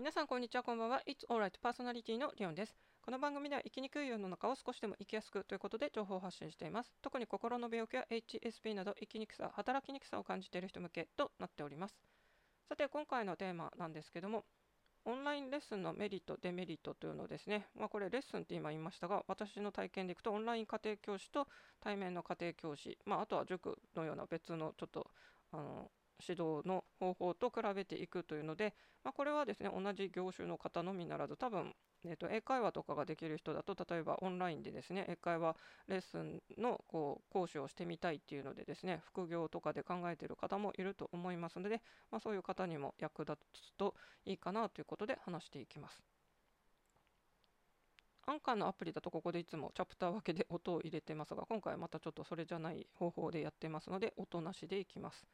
皆さんこんにちはこんばんは。It's Alright パーソナリティのリオンです。この番組では生きにくい世の中を少しでも生きやすくということで情報を発信しています。特に心の病気や HSP など生きにくさ働きにくさを感じている人向けとなっております。さて今回のテーマなんですけどもオンラインレッスンのメリット、デメリットというのですね、まあ、これレッスンって今言いましたが、私の体験でいくとオンライン家庭教師と対面の家庭教師、まあ、あとは塾のような別のちょっとあの指導の方法と比べていくというので、まあ、これはですね同じ業種の方のみならず多分えーと、英会話とかができる人だと例えばオンラインでですね英会話レッスンのこう講師をしてみたいっていうのでですね副業とかで考えている方もいると思いますので、まあ、そういう方にも役立つといいかなということで話していきます。アンカーのアプリだとここでいつもチャプター分けで音を入れてますが今回またちょっとそれじゃない方法でやってますので音なしでいきます。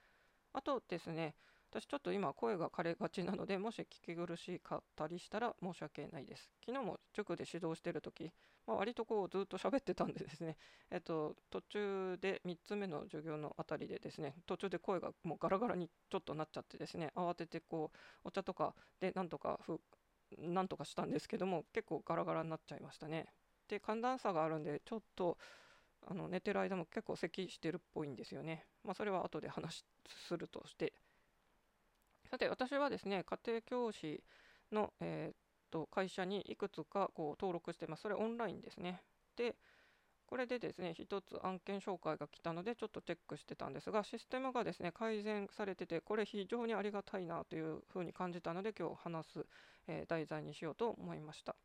あとですね、私ちょっと今声が枯れがちなので、もし聞き苦しかったりしたら申し訳ないです。昨日も塾で指導してるとき、まあ、割とこうずっと喋ってたんでですね、えっと、途中で3つ目の授業のあたりでですね、途中で声がもうガラガラにちょっとなっちゃってですね、慌ててこう、お茶とかでなんとかふ、なんとかしたんですけども、結構ガラガラになっちゃいましたね。で、寒暖差があるんで、ちょっと、あの寝てる間も結構咳してるっぽいんですよね。まあ、それは後で話するとして。さて、私はですね、家庭教師の、えー、っと会社にいくつかこう登録してます。それオンラインですね。で、これでですね、一つ案件紹介が来たので、ちょっとチェックしてたんですが、システムがですね、改善されてて、これ非常にありがたいなというふうに感じたので、今日話す、えー、題材にしようと思いました。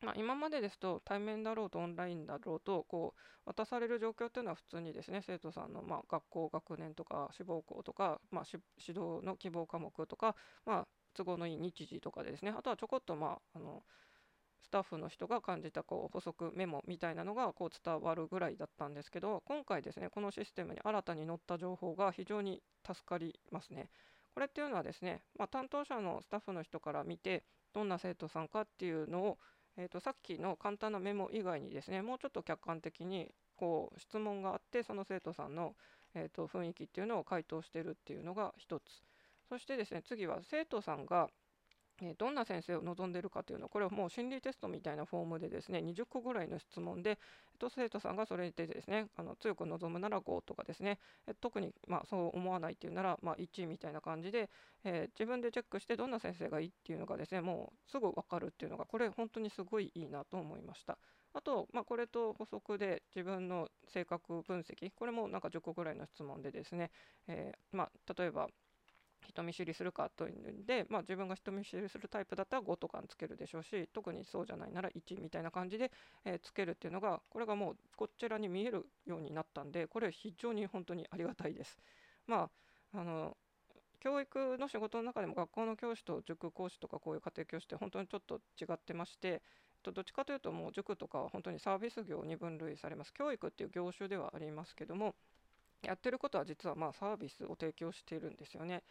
まあ、今までですと対面だろうとオンラインだろうとこう渡される状況っていうのは普通にですね生徒さんのま学校学年とか志望校とか、まあ、指導の希望科目とか、まあ、都合のいい日時とかでですねあとはちょこっとまああのスタッフの人が感じたこう補足メモみたいなのがこう伝わるぐらいだったんですけど今回ですねこのシステムに新たに載った情報が非常に助かりますね。これっていうのはですね、まあ、担当者のスタッフの人から見てどんな生徒さんかっていうのをえーと、さっきの簡単なメモ以外にですねもうちょっと客観的にこう質問があってその生徒さんの、えーと、雰囲気っていうのを回答してるっていうのが一つ。そしてですね次は生徒さんがどんな先生を望んでいるかというのは、これはもう心理テストみたいなフォームでですね、20個ぐらいの質問で、えっと、生徒さんがそれでですね、あの強く望むなら5とかですね、え特にまそう思わないっていうなら、まあ、1みたいな感じで、えー、自分でチェックしてどんな先生がいいっていうのがですね、もうすぐ分かるっていうのが、これ本当にすごいいいなと思いました。あと、まあ、これと補足で自分の性格分析、これもなんか10個ぐらいの質問でですね、えー、まあ、例えば、人見知りするかというんで、まあ、自分が人見知りするタイプだったら5とかにつけるでしょうし特にそうじゃないなら1みたいな感じで、えー、つけるっていうのがこれがもうこちらに見えるようになったんでこれ非常に本当にありがたいです。まああの教育の仕事の中でも学校の教師と塾講師とかこういう家庭教師って本当にちょっと違ってましてどっちかというともう塾とかは本当にサービス業に分類されます教育っていう業種ではありますけどもやってることは実はまサービスを提供しているんですよね。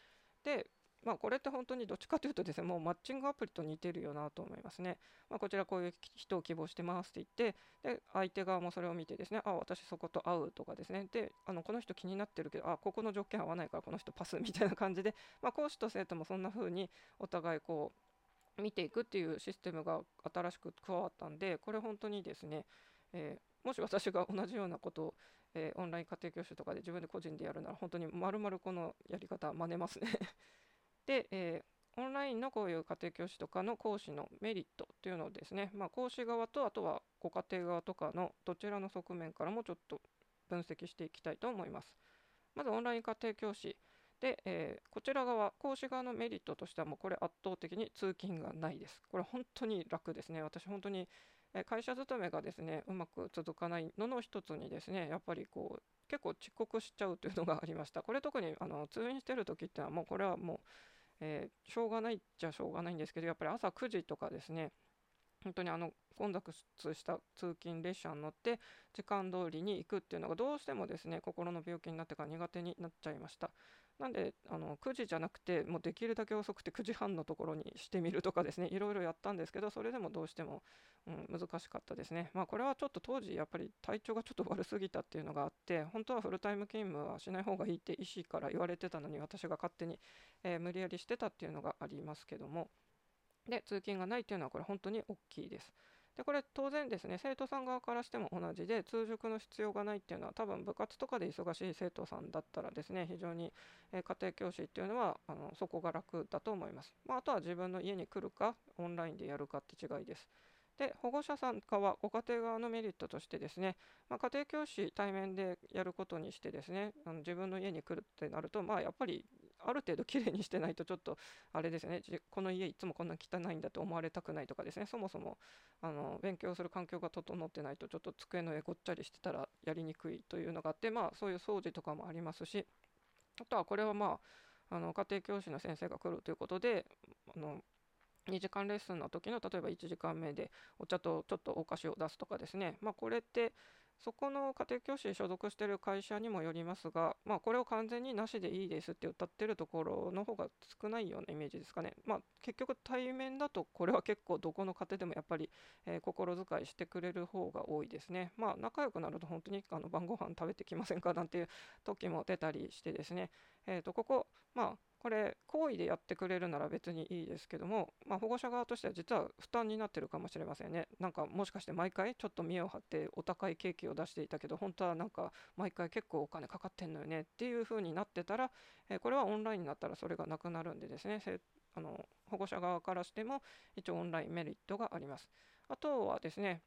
で、まあ、これって本当にどっちかというとですね、もうマッチングアプリと似てるよなと思いますね。まあ、こちらこういう人を希望してますって言って、で、相手側もそれを見てですね、あ、私そこと会うとかですね、で、あのこの人気になってるけど、あ、ここの条件合わないからこの人パスみたいな感じで、まあ、講師と生徒もそんな風にお互いこう、見ていくっていうシステムが新しく加わったんで、これ本当にですね、えーもし私が同じようなことを、えー、オンライン家庭教師とかで自分で個人でやるなら本当にまるまるこのやり方真似ますね で、えー、オンラインのこういう家庭教師とかの講師のメリットというのをですね、まあ、講師側とあとはご家庭側とかのどちらの側面からもちょっと分析していきたいと思います。まずオンライン家庭教師で、えー、こちら側、講師側のメリットとしてはもうこれ圧倒的に通勤がないです。これ本当に楽ですね。私本当に会社勤めがですねうまく続かないのの一つにですねやっぱりこう結構遅刻しちゃうというのがありました。これ特にあの通院してる時ってのはもうこれはもう、えー、しょうがないっちゃしょうがないんですけどやっぱり朝9時とかですね本当にあの混雑した通勤列車に乗って時間通りに行くっていうのがどうしてもですね心の病気になってから苦手になっちゃいました。なんであの9時じゃなくてもうできるだけ遅くて9時半のところにしてみるとかですね。いろいろやったんですけどそれでもどうしても、うん、難しかったですね。まあこれはちょっと当時やっぱり体調がちょっと悪すぎたっていうのがあって本当はフルタイム勤務はしない方がいいって医師から言われてたのに私が勝手に、えー、無理やりしてたっていうのがありますけども。で通勤がないっていうのはこれ本当に大きいです。でこれ当然ですね生徒さん側からしても同じで通塾の必要がないっていうのは多分部活とかで忙しい生徒さんだったらですね非常に、え家庭教師っていうのはあのそこが楽だと思います、まあ、あとは自分の家に来るかオンラインでやるかって違いです。で保護者さん側ご家庭側のメリットとしてですね、まあ、家庭教師対面でやることにしてですねあの自分の家に来るってなるとまあやっぱりある程度きれいにしてないとちょっとあれですね。この家いつもこんな汚いんだと思われたくないとかですね。そもそもあの勉強する環境が整ってないとちょっと机の上ごっちゃりしてたらやりにくいというのがあってまあそういう掃除とかもありますし。あとはこれはまああの家庭教師の先生が来るということであの2時間レッスンの時の例えば1時間目でお茶とちょっとお菓子を出すとかですね。まあこれってそこの家庭教師所属してる会社にもよりますが、まあ、これを完全になしでいいですって歌ってるところの方が少ないようなイメージですかね。まあ、結局対面だとこれは結構どこの家庭でもやっぱり、えー、心遣いしてくれる方が多いですね。まあ、仲良くなると本当にあの晩ご飯食べてきませんかなんていう時も出たりしてですね、えー、とここ、まあ、これ行為でやってくれるなら別にいいですけども、まあ、保護者側としては実は負担になってるかもしれませんね。なんかもしかして毎回ちょっと見栄を張ってお高いケーキを出していたけど本当はなんか毎回結構お金かかってんのよねっていう風になってたら、えこれはオンラインになったらそれがなくなるんでですね。あの保護者側からしても一応オンラインメリットがあります。あとはですね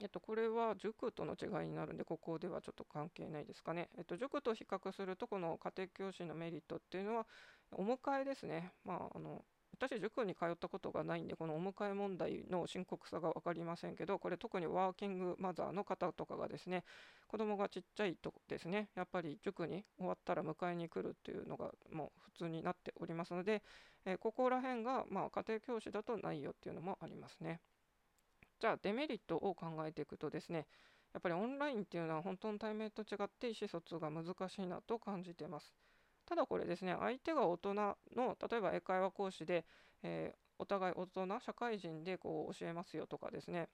えっと、これは塾との違いになるんで、ここではちょっと関係ないですかね。えっと、塾と比較すると、この家庭教師のメリットっていうのは、お迎えですね。まあ、あの私、塾に通ったことがないんで、このお迎え問題の深刻さが分かりませんけど、これ特にワーキングマザーの方とかがですね、子供がちっちゃいとですね、やっぱり塾に終わったら迎えに来るっていうのがもう普通になっておりますので、え、ここら辺がまあ家庭教師だとないよっていうのもありますね。じゃあデメリットを考えていくとですね、やっぱりオンラインっていうのは本当の対面と違って意思疎通が難しいなと感じてます。ただこれですね、相手が大人の、例えば英会話講師で、えー、お互い大人、社会人でこう教えますよとかですね、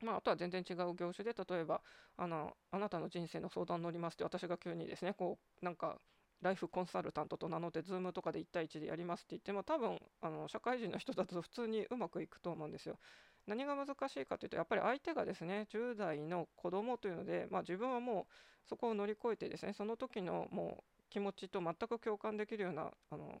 まあ、あとは全然違う業種で、例えばあの、あなたの人生の相談乗りますって私が急にですね、こうなんかライフコンサルタントと名乗って、Zoom とかで1対1でやりますって言っても、多分あの社会人の人だと普通にうまくいくと思うんですよ。何が難しいかというとやっぱり相手がですね10代の子供というので、まあ、自分はもうそこを乗り越えてですねその時のもう気持ちと全く共感できるようなあの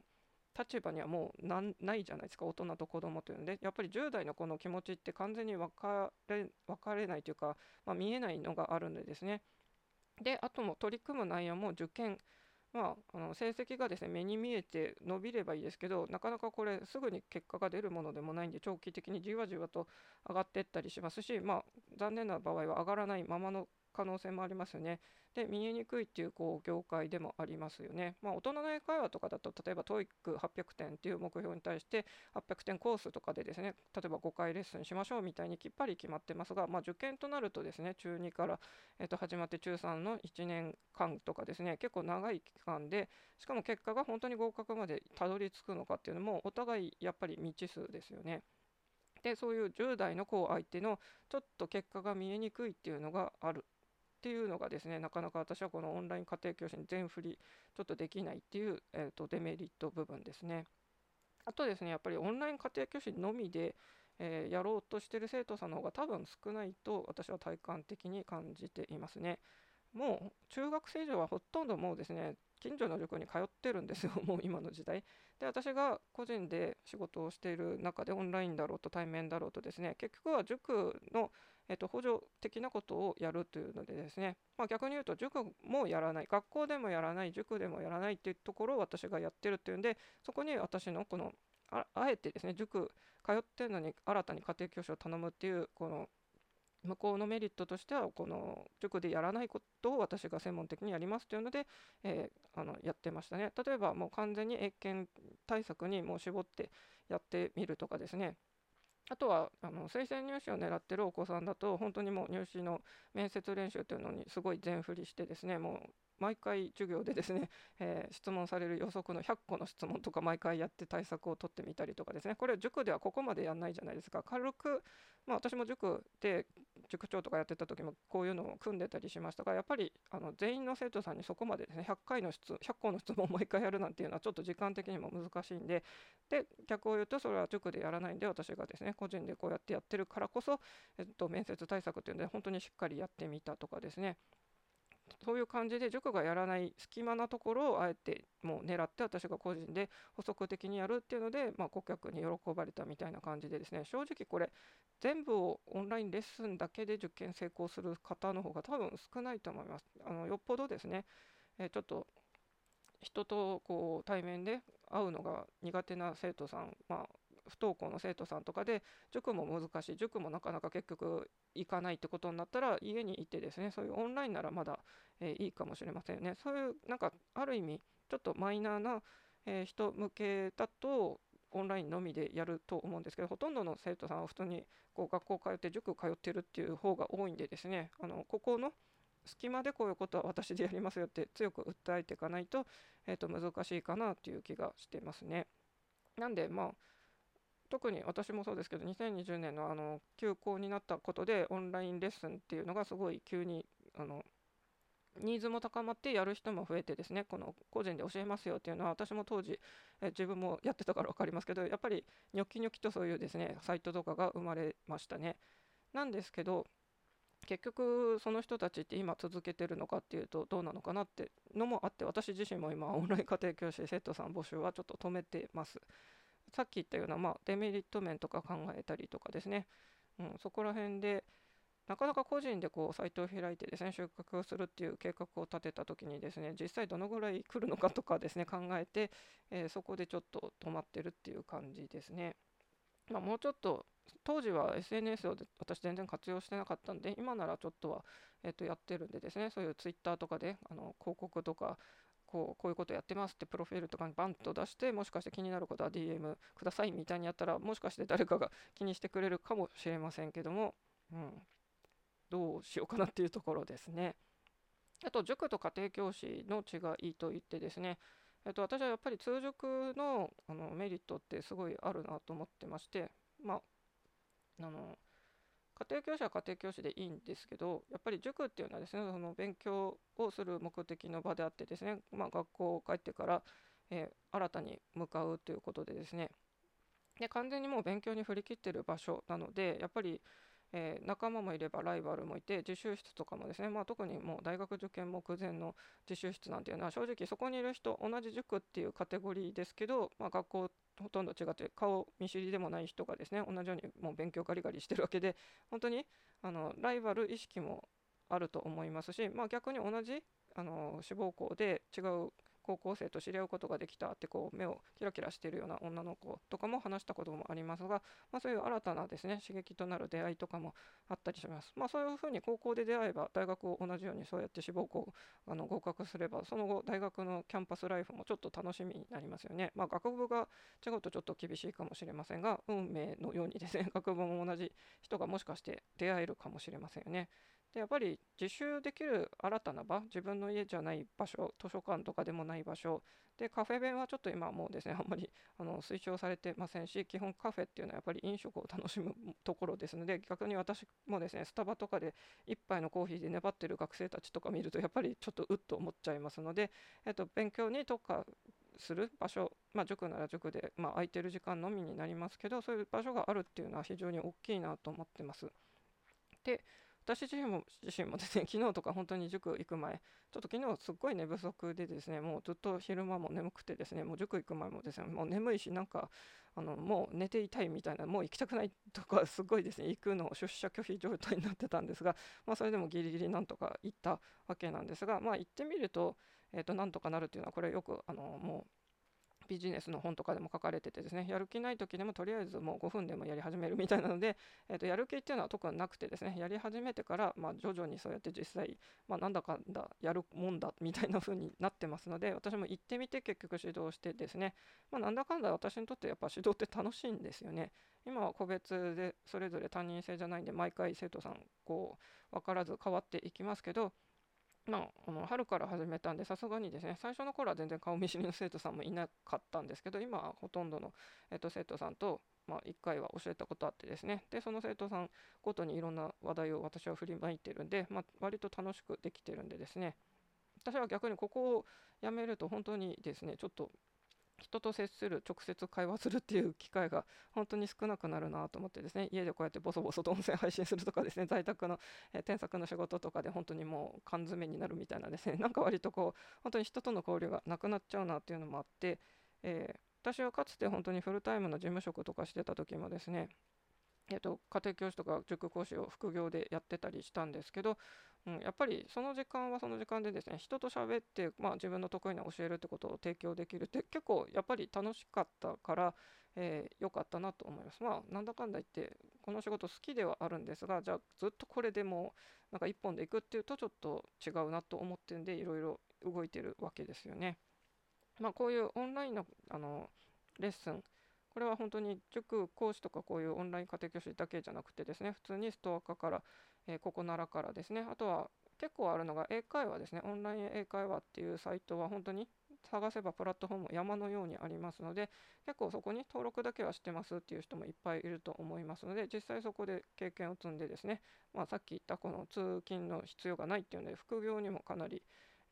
立場にはもうないじゃないですか大人と子供というので。やっぱり10代の子の気持ちって完全に分かれ分かれないというか、まあ、見えないのがあるんでですね。であとも取り組む内容も受験まあ、あの成績がですね目に見えて伸びればいいですけどなかなかこれすぐに結果が出るものでもないんで長期的にじわじわと上がっていったりしますし、まあ、残念な場合は上がらないままの可能性もありますよね。で、見えにくいっていうこう業界でもありますよね。まあ、大人の英会話とかだと、例えば TOEIC800 点っていう目標に対して800点コースとかでですね、例えば5回レッスンしましょうみたいにきっぱり決まってますが、まあ、受験となるとですね、中2から、えー、と始まって中3の1年間とかですね、結構長い期間で、しかも結果が本当に合格までたどり着くのかっていうのも、お互いやっぱり未知数ですよね。でそういう10代の子相手のちょっと結果が見えにくいっていうのがあるっていうのがですねなかなか私はこのオンライン家庭教師に全振りちょっとできないっていう、えーと、デメリット部分ですね。あとですねやっぱりオンライン家庭教師のみで、えー、やろうとしてる生徒さんの方が多分少ないと私は体感的に感じていますね。もう中学生以上はほとんどもうですね近所の塾に通ってるんですよ、もう今の時代。で、私が個人で仕事をしている中で、オンラインだろうと対面だろうとですね、結局は塾の、えっと、補助的なことをやるというのでですね、まあ、逆に言うと塾もやらない、学校でもやらない、塾でもやらないっていうところを私がやってるっていうんで、そこに私のこのあえてですね、塾通ってるのに新たに家庭教師を頼むっていう、この向こうのメリットとしてはこの塾でやらないことを私が専門的にやりますというので、えー、あのやってましたね。例えばもう完全に英検対策にもう絞ってやってみるとかですね。あとはあの推薦入試を狙ってるお子さんだと本当にもう入試の面接練習というのにすごい全振りしてですねもう毎回授業でですね、えー、質問される予測の100個の質問とか毎回やって対策を取ってみたりとかですね。これ塾ではここまでやんないじゃないですか。軽く、まあ、私も塾で塾長とかやってた時もこういうのを組んでたりしましたがやっぱりあの全員の生徒さんにそこまでですね100回の質100個の質問を毎回やるなんていうのはちょっと時間的にも難しいんで。で逆を言うとそれは塾でやらないんで私がですね個人でこうやってやってるからこそ、えっと、面接対策っていうので本当にしっかりやってみたとかですね。そういう感じで塾がやらない隙間なところをあえてもう狙って私が個人で補足的にやるっていうので、まあ、顧客に喜ばれたみたいな感じでですね正直これ全部をオンラインレッスンだけで受験成功する方の方が多分少ないと思います。あのよっぽどですね、えー、ちょっと人とこう対面で会うのが苦手な生徒さん、まあ、不登校の生徒さんとかで塾も難しい塾もなかなか結局行かないってことになったら家にいてですねそういうオンラインならまだ、えー、いいかもしれませんねそういうなんかある意味ちょっとマイナーな、えー、人向けだとオンラインのみでやると思うんですけどほとんどの生徒さんは普通にこう学校通って塾通ってるっていう方が多いんでですねあのここの隙間でこういうことは私でやりますよって強く訴えていかないと,、えー、と難しいかなという気がしてますね。なんでまあ特に私もそうですけど2020年のあの休校になったことでオンラインレッスンっていうのがすごい急にあのニーズも高まってやる人も増えてですねこの個人で教えますよっていうのは私も当時え自分もやってたから分かりますけどやっぱりニョキニョキとそういうですねサイトとかが生まれましたね。なんですけど結局その人たちって今続けてるのかっていうとどうなのかなってのもあって私自身も今オンライン家庭教師生徒さん募集はちょっと止めてます。さっき言ったような、まあ、デメリット面とか考えたりとかですね、うん、そこら辺でなかなか個人でこうサイトを開いてですね収穫をするっていう計画を立てた時にですね実際どのぐらい来るのかとかですね考えて、えー、そこでちょっと止まってるっていう感じですね。まあ、もうちょっと当時は SNS を私全然活用してなかったんで今ならちょっとは、えー、とやってるんでですねそういう Twitter とかであの広告とかこうこういうことやってますってプロフィールとかにバンと出してもしかして気になることは DM くださいみたいにやったらもしかして誰かが気にしてくれるかもしれませんけども、うん、どうしようかなっていうところですね。あと塾と家庭教師の違いといってですね、えっと、私はやっぱり通塾のあのメリットってすごいあるなと思ってまして、まあ、あの家庭教師は家庭教師でいいんですけどやっぱり塾っていうのはですねその勉強をする目的の場であってですね、まあ、学校を帰ってから、えー、新たに向かうということでですね。で完全にもう勉強に振り切ってる場所なのでやっぱりえー、仲間もいればライバルもいて自習室とかもですね、まあ、特にもう大学受験目前の自習室なんていうのは正直そこにいる人同じ塾っていうカテゴリーですけど、まあ、学校ほとんど違って顔見知りでもない人がですね同じようにもう勉強ガリガリしてるわけで本当にあのライバル意識もあると思いますし、まあ、逆に同じあの志望校で違う高校生と知り合うことができたってこう目をキラキラしているような女の子とかも話したこともありますが、まあ、そういう新たなですね刺激となる出会いとかもあったりします。まあ、そういうふうに高校で出会えば大学を同じようにそうやって志望校あの合格すればその後大学のキャンパスライフもちょっと楽しみになりますよね。まあ、学部が違うとちょっと厳しいかもしれませんが運命のようにですね学部も同じ人がもしかして出会えるかもしれませんよね。でやっぱり自習できる新たな場自分の家じゃない場所図書館とかでもない場所でカフェ弁はちょっと今もうですね あんまりあの推奨されてませんし基本カフェっていうのはやっぱり飲食を楽しむところですので逆に私もですねスタバとかで1杯のコーヒーで粘ってる学生たちとか見るとやっぱりちょっとうっと思っちゃいますので、えっと、勉強に特化する場所、まあ、塾なら塾で、まあ、空いてる時間のみになりますけどそういう場所があるっていうのは非常に大きいなと思ってます。で私自身も自身もですね、昨日とか本当に塾行く前、ちょっと昨日すっごい寝不足でですね、もうずっと昼間も眠くてですね、もう塾行く前もですね、もう眠いし、なんか、あのもう寝ていたいみたいな、もう行きたくないとか、すごいですね、行くのを出社拒否状態になってたんですが、まあ、それでもギリギリなんとか行ったわけなんですが、まあ、行ってみると、えー、となんとかなるっていうのは、これよくあのもうビジネスの本とかでも書かれててですねやる気ない時でもとりあえずもう5分でもやり始めるみたいなので、えー、とやる気っていうのは特になくてですねやり始めてから、ま、徐々にそうやって実際、まあ、なんだかんだやるもんだみたいな風になってますので私も行ってみて結局指導してですね、まあ、なんだかんだ私にとってやっぱ指導って楽しいんですよね。今は個別でそれぞれ担任制じゃないんで毎回生徒さんこう分からず変わっていきますけどまあ、あの春から始めたんでさすがにですね最初の頃は全然顔見知りの生徒さんもいなかったんですけど今はほとんどの、えっと、生徒さんと、まあ、1回は教えたことあってですね。でその生徒さんごとにいろんな話題を私は振りまいてるんで、まあ、割と楽しくできてるんでですね。私は逆にここをやめると本当にですねちょっと人と接する直接会話するっていう機会が本当に少なくなるなと思ってですね。家でこうやってボソボソと音声配信するとかですね。在宅の、えー、添削の仕事とかで本当にもう缶詰になるみたいなですね。なんか割とこう本当に人との交流がなくなっちゃうなっていうのもあって、えー、私はかつて本当にフルタイムの事務職とかしてた時もですねえっと、家庭教師とか塾講師を副業でやってたりしたんですけど、うん、やっぱりその時間はその時間でですね人と喋って、まあ、自分の得意な教えるってことを提供できるって結構やっぱり楽しかったから良、えー、かったなと思います。まあなんだかんだ言ってこの仕事好きではあるんですがじゃあずっとこれでもなんか一本でいくっていうとちょっと違うなと思ってんでいろいろ動いてるわけですよね。まあこういうオンラインのあのレッスンこれは本当に塾講師とかこういうオンライン家庭教師だけじゃなくてですね普通にストア化からえー、ここならからですねあとは結構あるのが英会話ですね。オンライン英会話っていうサイトは本当に探せばプラットフォーム山のようにありますので結構そこに登録だけはしてますっていう人もいっぱいいると思いますので実際そこで経験を積んでですね、まあ、さっき言ったこの通勤の必要がないっていうので副業にもかなり、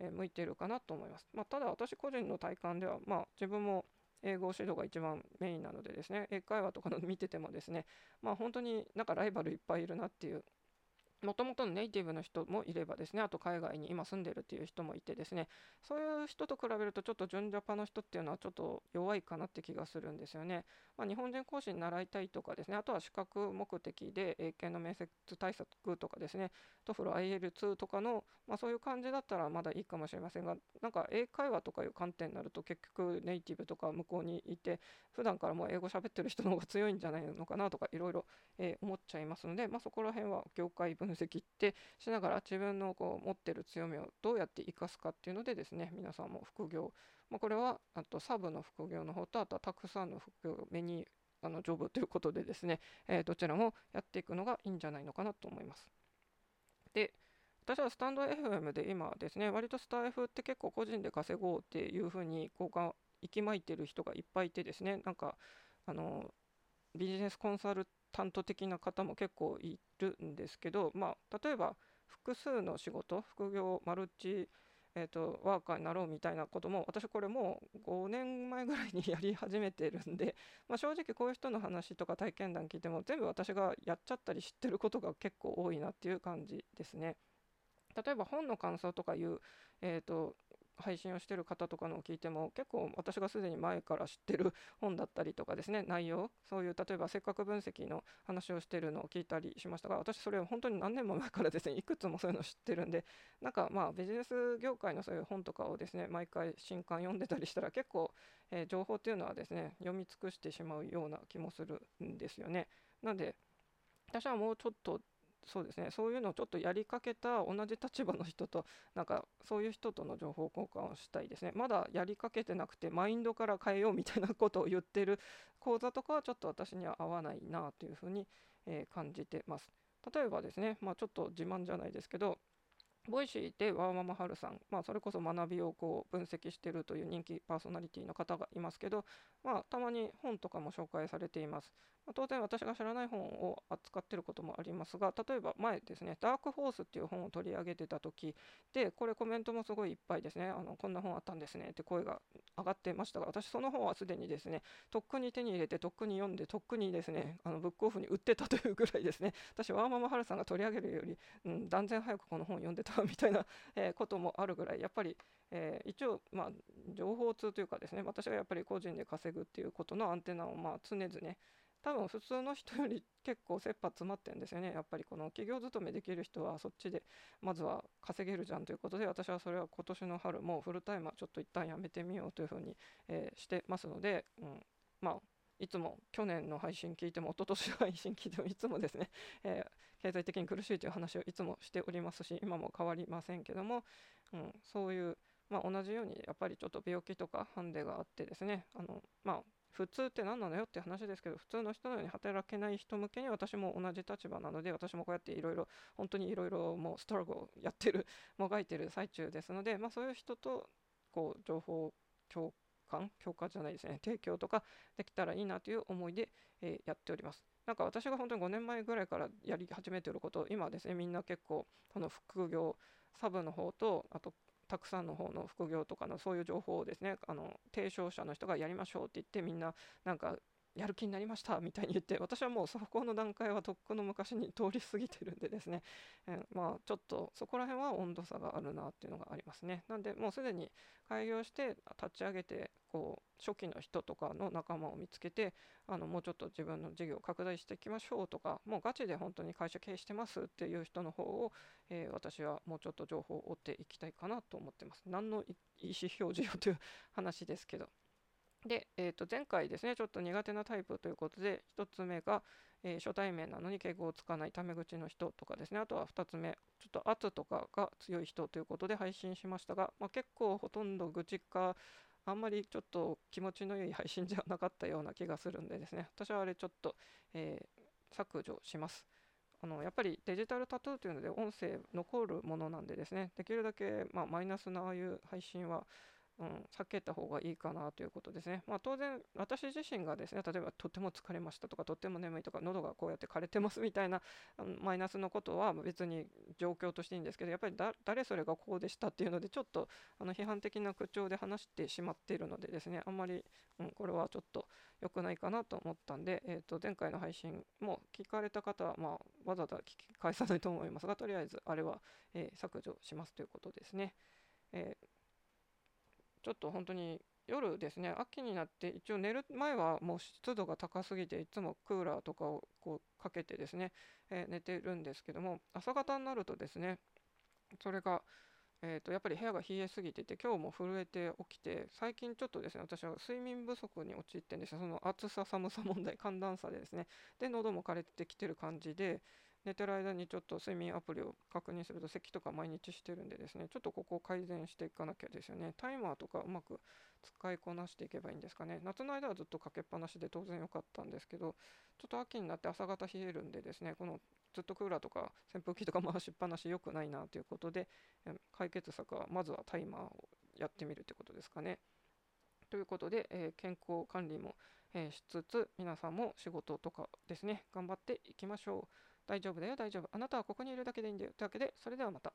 向いてるかなと思います、まあ、ただ私個人の体感では、まあ、自分も英語指導が一番メインなのでですね英会話とかの見ててもですねまあ本当になんかライバルいっぱいいるなっていうもともとのネイティブの人もいればですね、あと海外に今住んでるっていう人もいてですね、そういう人と比べるとちょっと純ジャパの人っていうのはちょっと弱いかなって気がするんですよね。まあ、日本人講師に習いたいとかですね、あとは資格目的で英検の面接対策とかですね、トフロ IL2 とかの、まあ、そういう感じだったらまだいいかもしれませんが、なんか英会話とかいう観点になると結局ネイティブとか向こうにいて、普段からもう英語喋ってる人の方が強いんじゃないのかなとかいろいろ思っちゃいますので、まあ、そこら辺は業界分分析ってしながら自分のこう持ってる強みをどうやって生かすかっていうのでですね皆さんも副業、まあ、これはあとサブの副業の方とあとはたくさんの副業目にあのジョブということでですね、えー、どちらもやっていくのがいいんじゃないのかなと思います。で私はスタンド FM で今ですね割とスタイフって結構個人で稼ごうっていうふうに交換息巻いてる人がいっぱいいてですねなんかあのビジネスコンサル担当的な方も結構いるんですけど、まあ、例えば複数の仕事副業マルチ、えーと、ワーカーになろうみたいなことも私これもう5年前ぐらいにやり始めてるんで、まあ、正直こういう人の話とか体験談聞いても全部私がやっちゃったり知ってることが結構多いなっていう感じですね。例えば本の感想とかいう、えーと配信をしてる方とかのを聞いても結構私がすでに前から知ってる本だったりとかですね内容そういう例えばせっかく分析の話をしてるのを聞いたりしましたが私それを本当に何年も前からですねいくつもそういうの知ってるんでなんかまあビジネス業界のそういう本とかをですね毎回新刊読んでたりしたら結構、えー、情報っていうのはですね読み尽くしてしまうような気もするんですよね。なんで私はもうちょっとそうですね。そういうのをちょっとやりかけた同じ立場の人となんかそういう人との情報交換をしたいですね。まだやりかけてなくてマインドから変えようみたいなことを言ってる講座とかはちょっと私には合わないなというふうに、え、感じてます。例えばですねまあちょっと自慢じゃないですけど Voicyでワーママハルさん、まあ、それこそ学びをこう分析してるという人気パーソナリティの方がいますけど、まあ、たまに本とかも紹介されています。まあ、当然私が知らない本を扱っていることもありますが、例えば前ですね、ダークホースっていう本を取り上げてた時で、これコメントもすごいいっぱいですね、あのこんな本あったんですねって声が上がってましたが、私その本はすでにですね、とっくに手に入れて、とっくに読んで、とっくにですね、あのブックオフに売ってたというぐらいですね、私、ワーママハルさんが取り上げるより、うん、断然早くこの本読んでたみたいな、えー、こともあるぐらい、やっぱり、えー、一応、まあ、情報通というかですね、私がやっぱり個人で稼ぐっていうことのアンテナを、まあ、常々、多分普通の人より結構切羽詰まってんですよね。やっぱりこの企業勤めできる人はそっちでまずは稼げるじゃんということで私はそれは今年の春もフルタイムはちょっと一旦やめてみようというふうに、えー、してますので、うん、まあいつも去年の配信聞いても一昨年の配信聞いてもいつもですね、えー、経済的に苦しいという話をいつもしておりますし今も変わりませんけども、うん、そういう、まあ、同じようにやっぱりちょっと病気とかハンデがあってですねあの、まあ、普通って何なのよって話ですけど普通の人のように働けない人向けに私も同じ立場なので私もこうやっていろいろ本当にいろいろもうストラグをやってるもがいてる最中ですので、まあ、そういう人とこう情報共感共感じゃないですね提供とかできたらいいなという思いで、えー、やっております。なんか私が本当に5年前ぐらいからやり始めてること今ですねみんな結構この副業サブの方とあとたくさんの方の副業とかのそういう情報をですねあの提唱者の人がやりましょうって言ってみんななんかやる気になりましたみたいに言って私はもうそこの段階はとっくの昔に通り過ぎてるんでですね、えー、まあちょっとそこら辺は温度差があるなっていうのがありますね。なんでもうすでに開業して立ち上げてこう初期の人とかの仲間を見つけてあのもうちょっと自分の事業を拡大していきましょうとかもうガチで本当に会社経営してますっていう人の方を、えー、私はもうちょっと情報を追っていきたいかなと思ってます。何の意思表示よという話ですけど。で、えー、と前回ですね、ちょっと苦手なタイプということで、1つ目が、えー、初対面なのに敬語をつかないタメ口の人とかですね、あとは2つ目、ちょっと圧とかが強い人ということで配信しましたが、まあ、結構ほとんど愚痴か、あんまりちょっと気持ちの良い配信じゃなかったような気がするんでですね、私はあれちょっと、えー、削除します。あのやっぱりデジタルタトゥーというので音声残るものなんでですね、できるだけ、まあ、マイナスなああいう配信はうん、避けた方がいいかなということですね。まあ、当然、私自身がですね、例えばとても疲れましたとか、とっても眠いとか、喉がこうやって枯れてますみたいなマイナスのことは別に状況としていいんですけど、やっぱり誰それがこうでしたっていうので、ちょっとあの批判的な口調で話してしまっているのでですね、あんまり、うん、これはちょっと良くないかなと思ったんで、えー、と前回の配信も聞かれた方は、まあ、わざわざ聞き返さないと思いますが、とりあえずあれは、えー、削除しますということですね。えーちょっと本当に夜ですね。秋になって一応寝る前はもう湿度が高すぎていつもクーラーとかをこうかけてですね、えー、寝てるんですけども朝方になるとですねそれが、えー、とやっぱり部屋が冷えすぎてて今日も震えて起きて最近ちょっとですね私は睡眠不足に陥ってんですよ。その暑さ寒さ問題寒暖差でですね。で喉も枯れてきてる感じで寝てる間にちょっと睡眠アプリを確認すると咳とか毎日してるんでですねちょっとここを改善していかなきゃですよね。タイマーとかうまく使いこなしていけばいいんですかね。夏の間はずっとかけっぱなしで当然良かったんですけどちょっと秋になって朝方冷えるんでですねこのずっとクーラーとか扇風機とか回しっぱなし良くないなということで解決策はまずはタイマーをやってみるということですかね。ということで、えー、健康管理も、えー、しつつ皆さんも仕事とかですね頑張っていきましょう。大丈夫だよ、大丈夫。あなたはここにいるだけでいいんだよ。というわけで、それではまた。